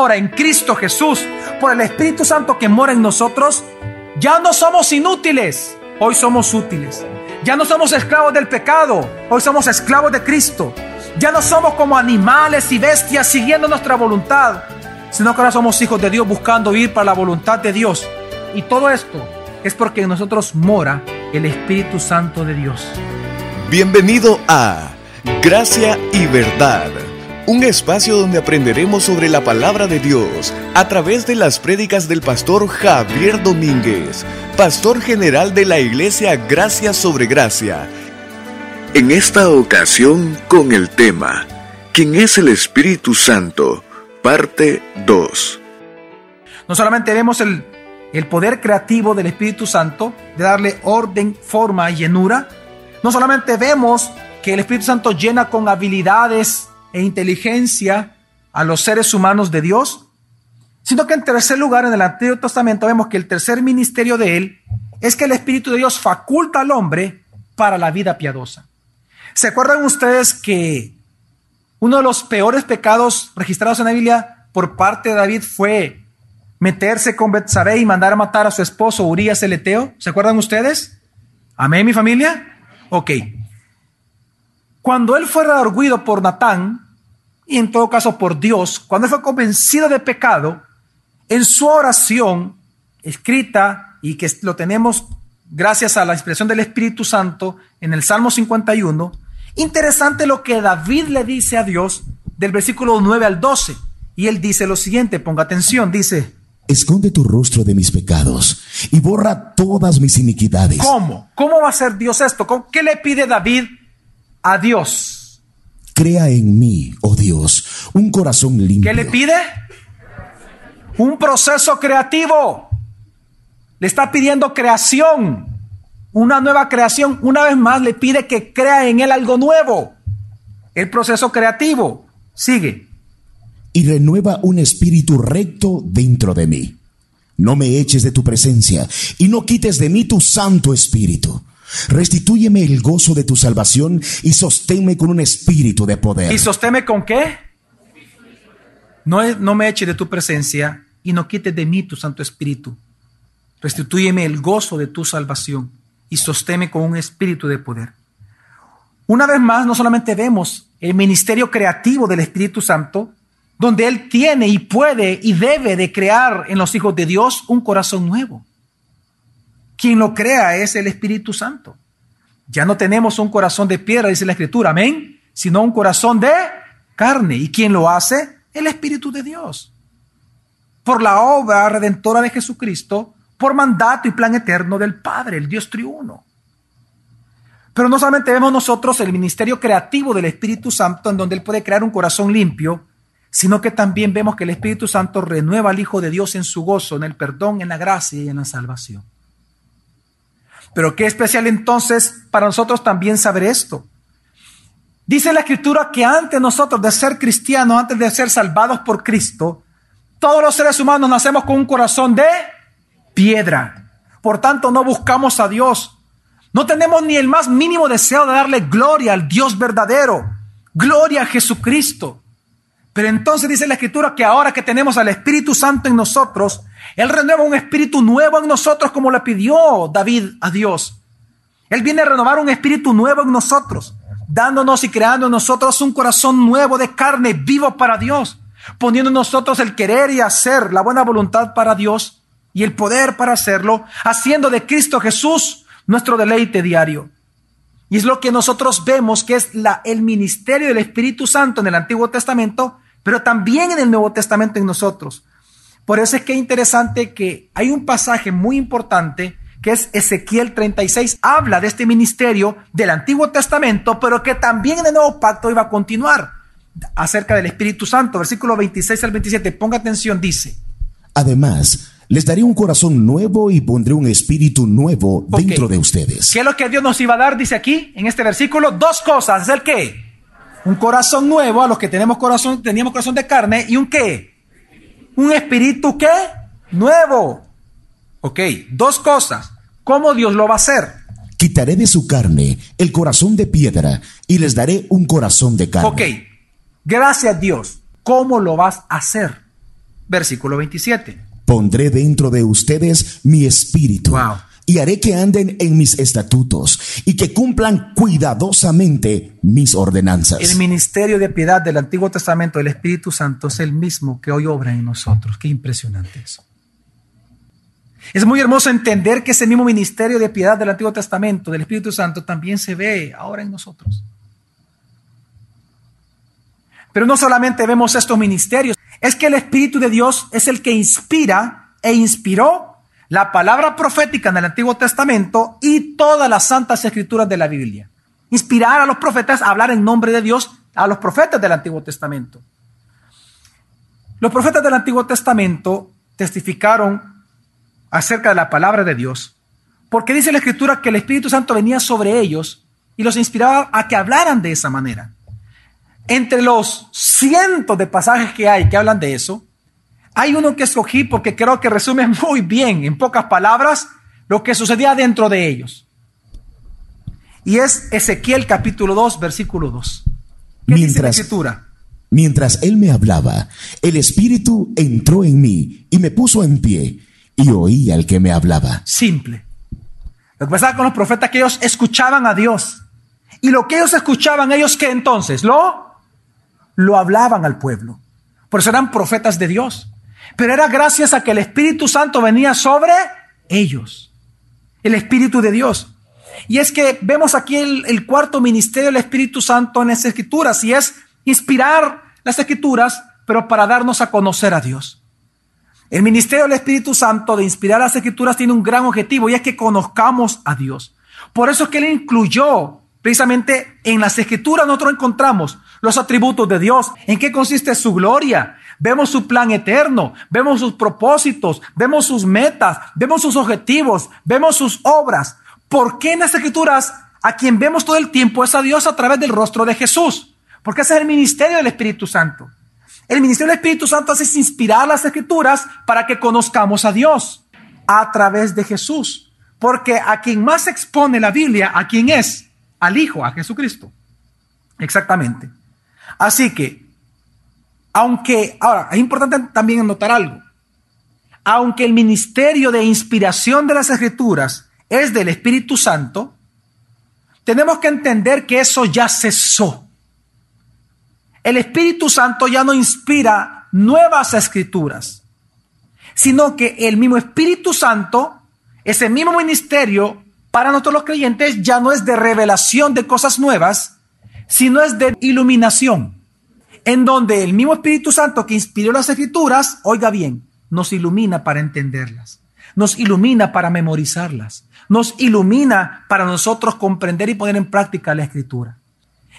ahora en Cristo Jesús, por el Espíritu Santo que mora en nosotros, ya no somos inútiles, hoy somos útiles. Ya no somos esclavos del pecado, hoy somos esclavos de Cristo. Ya no somos como animales y bestias siguiendo nuestra voluntad, sino que ahora somos hijos de Dios buscando ir para la voluntad de Dios. Y todo esto es porque en nosotros mora el Espíritu Santo de Dios. Bienvenido a Gracia y Verdad, un espacio donde aprenderemos sobre la palabra de Dios a través de las prédicas del pastor Javier Domínguez, pastor general de la iglesia Gracia sobre Gracia. En esta ocasión con el tema, ¿quién es el Espíritu Santo? Parte 2. No solamente vemos el, el poder creativo del Espíritu Santo, de darle orden, forma y llenura, no solamente vemos que el Espíritu Santo llena con habilidades e inteligencia a los seres humanos de Dios, sino que en tercer lugar, en el Antiguo Testamento vemos que el tercer ministerio de Él es que el Espíritu de Dios faculta al hombre para la vida piadosa. ¿Se acuerdan ustedes que uno de los peores pecados registrados en la Biblia por parte de David fue meterse con Betsabé y mandar a matar a su esposo Urias el Eteo? ¿Se acuerdan ustedes? Amén, mi familia. Ok. Cuando él fue redarguido por Natán, y en todo caso por Dios, cuando él fue convencido de pecado, en su oración escrita y que lo tenemos gracias a la expresión del Espíritu Santo en el Salmo 51, interesante lo que David le dice a Dios del versículo 9 al 12. Y él dice lo siguiente, ponga atención, dice, Esconde tu rostro de mis pecados y borra todas mis iniquidades. ¿Cómo? ¿Cómo va a hacer Dios esto? ¿Qué le pide David a Dios? Crea en mí, oh Dios, un corazón limpio. ¿Qué le pide? Un proceso creativo. Le está pidiendo creación, una nueva creación. Una vez más le pide que crea en él algo nuevo. El proceso creativo. Sigue. Y renueva un espíritu recto dentro de mí. No me eches de tu presencia y no quites de mí tu santo espíritu. Restitúyeme el gozo de tu salvación y sosténme con un espíritu de poder. ¿Y sosténme con qué? No, no me eches de tu presencia y no quites de mí tu santo espíritu. Restitúyeme el gozo de tu salvación y sostéme con un espíritu de poder. Una vez más, no solamente vemos el ministerio creativo del Espíritu Santo, donde Él tiene y puede y debe de crear en los hijos de Dios un corazón nuevo. Quien lo crea es el Espíritu Santo. Ya no tenemos un corazón de piedra, dice la Escritura, amén, sino un corazón de carne. ¿Y quién lo hace? El Espíritu de Dios. Por la obra redentora de Jesucristo, por mandato y plan eterno del Padre, el Dios triuno. Pero no solamente vemos nosotros el ministerio creativo del Espíritu Santo en donde Él puede crear un corazón limpio, sino que también vemos que el Espíritu Santo renueva al Hijo de Dios en su gozo, en el perdón, en la gracia y en la salvación. Pero qué especial entonces para nosotros también saber esto. Dice la Escritura que antes nosotros de ser cristianos, antes de ser salvados por Cristo, todos los seres humanos nacemos con un corazón de piedra. Por tanto, no buscamos a Dios. No tenemos ni el más mínimo deseo de darle gloria al Dios verdadero. Gloria a Jesucristo. Pero entonces dice la Escritura que ahora que tenemos al Espíritu Santo en nosotros, Él renueva un espíritu nuevo en nosotros como le pidió David a Dios. Él viene a renovar un espíritu nuevo en nosotros, dándonos y creando en nosotros un corazón nuevo de carne vivo para Dios, poniendo en nosotros el querer y hacer la buena voluntad para Dios y el poder para hacerlo, haciendo de Cristo Jesús nuestro deleite diario. Y es lo que nosotros vemos que es el ministerio del Espíritu Santo en el Antiguo Testamento, pero también en el Nuevo Testamento en nosotros. Por eso es que es interesante que hay un pasaje muy importante que es Ezequiel 36, habla de este ministerio del Antiguo Testamento, pero que también en el Nuevo Pacto iba a continuar acerca del Espíritu Santo. Versículo 26 al 27, ponga atención, dice. Además, les daré un corazón nuevo y pondré un espíritu nuevo dentro de ustedes. ¿Qué es lo que Dios nos iba a dar? Dice aquí, en este versículo, dos cosas. ¿Es el qué? Un corazón nuevo a los que tenemos corazón, teníamos corazón de carne. ¿Y un qué? Un espíritu qué? Nuevo. Ok, dos cosas. ¿Cómo Dios lo va a hacer? Quitaré de su carne el corazón de piedra y les daré un corazón de carne. Ok, gracias Dios. ¿Cómo lo vas a hacer? versículo 27. Pondré dentro de ustedes mi espíritu. Wow. Y haré que anden en mis estatutos y que cumplan cuidadosamente mis ordenanzas. El ministerio de piedad del Antiguo Testamento del Espíritu Santo es el mismo que hoy obra en nosotros. Qué impresionante eso. Es muy hermoso entender que ese mismo ministerio de piedad del Antiguo Testamento, del Espíritu Santo, también se ve ahora en nosotros. Pero no solamente vemos estos ministerios, es que el Espíritu de Dios es el que inspira e inspiró la palabra profética en el Antiguo Testamento y todas las santas escrituras de la Biblia. Inspirar a los profetas a hablar en nombre de Dios a los profetas del Antiguo Testamento. Los profetas del Antiguo Testamento testificaron acerca de la palabra de Dios, porque dice la Escritura que el Espíritu Santo venía sobre ellos y los inspiraba a que hablaran de esa manera. Entre los cientos de pasajes que hay que hablan de eso, hay uno que escogí porque creo que resume muy bien, en pocas palabras, lo que sucedía dentro de ellos. Y es Ezequiel capítulo 2, versículo 2. ¿Qué dice la Mientras, escritura? mientras él me hablaba, el espíritu entró en mí y me puso en pie y oí al que me hablaba. Simple. Lo que pasaba con los profetas que ellos escuchaban a Dios. Y lo que ellos escuchaban, ellos que entonces lo, lo hablaban al pueblo. Por eso eran profetas de Dios. Pero era gracias a que el Espíritu Santo venía sobre ellos. El Espíritu de Dios. Y es que vemos aquí el, cuarto ministerio del Espíritu Santo en las Escrituras y es inspirar las Escrituras, pero para darnos a conocer a Dios. El ministerio del Espíritu Santo de inspirar las Escrituras tiene un gran objetivo y es que conozcamos a Dios. Por eso es que Él incluyó precisamente en las Escrituras nosotros encontramos los atributos de Dios, en qué consiste su gloria. Vemos su plan eterno, vemos sus propósitos, vemos sus metas, vemos sus objetivos, vemos sus obras. ¿Por qué en las Escrituras a quien vemos todo el tiempo es a Dios a través del rostro de Jesús? Porque ese es el ministerio del Espíritu Santo. El ministerio del Espíritu Santo hace inspirar las escrituras para que conozcamos a Dios a través de Jesús. Porque a quien más expone la Biblia, ¿a quién es? Al Hijo, a Jesucristo. Exactamente. Así que, aunque, ahora, es importante también notar algo. Aunque el ministerio de inspiración de las escrituras es del Espíritu Santo, tenemos que entender que eso ya cesó. El Espíritu Santo ya no inspira nuevas escrituras, sino que el mismo Espíritu Santo, ese mismo ministerio para nosotros los creyentes ya no es de revelación de cosas nuevas, sino es de iluminación, en donde el mismo Espíritu Santo que inspiró las escrituras, oiga bien, nos ilumina para entenderlas, nos ilumina para memorizarlas, nos ilumina para nosotros comprender y poner en práctica la escritura.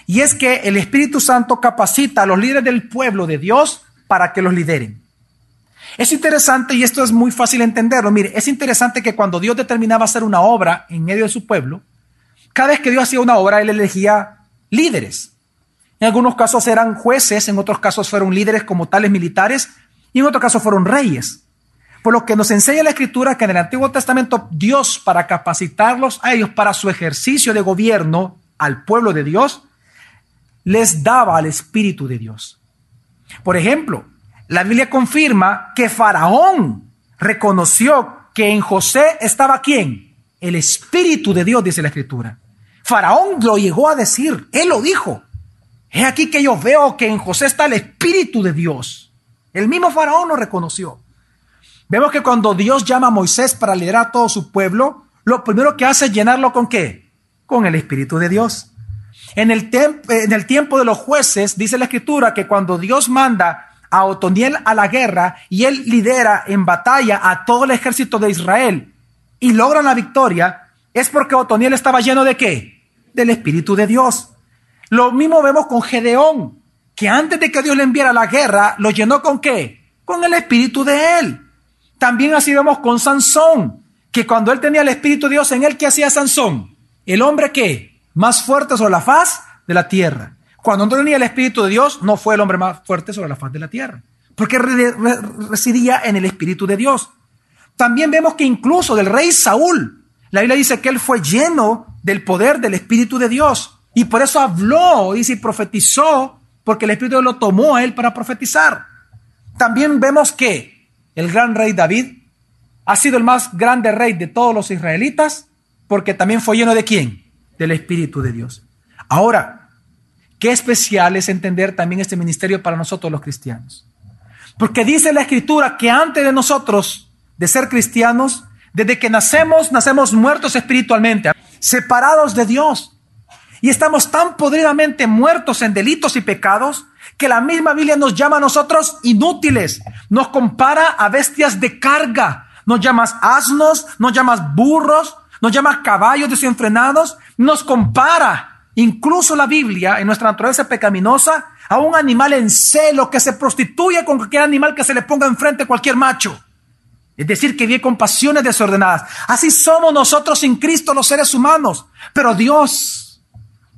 Y es que el Espíritu Santo capacita a los líderes del pueblo de Dios para que los lideren. Es interesante, y esto es muy fácil entenderlo, mire, es interesante que cuando Dios determinaba hacer una obra en medio de su pueblo, cada vez que Dios hacía una obra, Él elegía líderes. En algunos casos eran jueces, en otros casos fueron líderes como tales militares, y en otros casos fueron reyes. Por lo que nos enseña la Escritura que en el Antiguo Testamento Dios, para capacitarlos a ellos para su ejercicio de gobierno al pueblo de Dios, les daba al Espíritu de Dios. Por ejemplo, la Biblia confirma que Faraón reconoció que en José estaba quién? El Espíritu de Dios, dice la Escritura. Faraón lo llegó a decir, él lo dijo. Es aquí que yo veo que en José está el Espíritu de Dios. El mismo Faraón lo reconoció. Vemos que cuando Dios llama a Moisés para liderar a todo su pueblo, lo primero que hace es llenarlo con qué? Con el Espíritu de Dios. En el, en el, tiempo de los jueces, dice la escritura que cuando Dios manda a Otoniel a la guerra y él lidera en batalla a todo el ejército de Israel y logran la victoria, es porque Otoniel estaba lleno de qué? Del Espíritu de Dios. Lo mismo vemos con Gedeón, que antes de que Dios le enviara la guerra, lo llenó con qué? Con el Espíritu de él. También así vemos con Sansón, que cuando él tenía el Espíritu de Dios en él, ¿qué hacía Sansón? El hombre que más fuerte sobre la faz de la tierra. Cuando no tenía el Espíritu de Dios, no fue el hombre más fuerte sobre la faz de la tierra, porque residía en el Espíritu de Dios. También vemos que incluso del rey Saúl, la Biblia dice que él fue lleno del poder del Espíritu de Dios. Y por eso habló, y y profetizó, porque el Espíritu lo tomó a él para profetizar. también vemos que el gran rey David ha sido el más grande rey de todos los israelitas porque también fue lleno de quién? Del Espíritu de Dios. Ahora, qué especial es entender también este ministerio para nosotros los cristianos. Porque dice la escritura que antes de nosotros, de ser cristianos, desde que nacemos, nacemos muertos espiritualmente, separados de Dios. Y estamos tan podridamente muertos en delitos y pecados que la misma Biblia nos llama a nosotros inútiles. Nos compara a bestias de carga. Nos llamas asnos, nos llamas burros, nos llamas caballos desenfrenados. Nos compara incluso la Biblia en nuestra naturaleza pecaminosa a un animal en celo que se prostituye con cualquier animal que se le ponga enfrente cualquier macho. Es decir, que vive con pasiones desordenadas. Así somos nosotros sin Cristo los seres humanos. Pero Dios,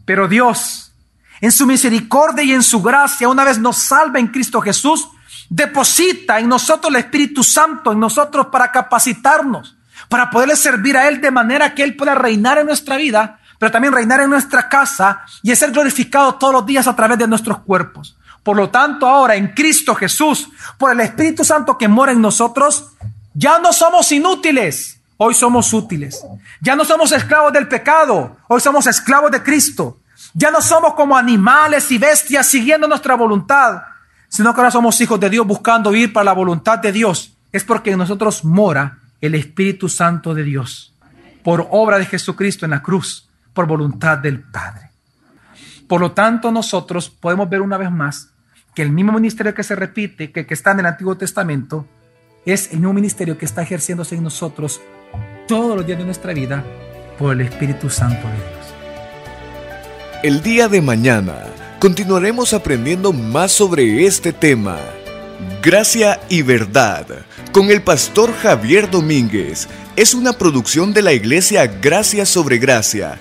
pero Dios, en su misericordia y en su gracia, una vez nos salva en Cristo Jesús, deposita en nosotros el Espíritu Santo, en nosotros para capacitarnos, para poderle servir a Él de manera que Él pueda reinar en nuestra vida, pero también reinar en nuestra casa y ser glorificado todos los días a través de nuestros cuerpos. Por lo tanto, ahora en Cristo Jesús, por el Espíritu Santo que mora en nosotros, ya no somos inútiles, hoy somos útiles. Ya no somos esclavos del pecado, hoy somos esclavos de Cristo. Ya no somos como animales y bestias siguiendo nuestra voluntad, sino que ahora somos hijos de Dios buscando ir para la voluntad de Dios. Es porque en nosotros mora el Espíritu Santo de Dios, por obra de Jesucristo en la cruz, por voluntad del Padre. Por lo tanto, nosotros podemos ver una vez más que el mismo ministerio que se repite, que, que está en el Antiguo Testamento, es el mismo ministerio que está ejerciéndose en nosotros todos los días de nuestra vida por el Espíritu Santo de Dios. El día de mañana continuaremos aprendiendo más sobre este tema. Gracia y verdad con el pastor Javier Domínguez es una producción de la iglesia Gracia sobre Gracia.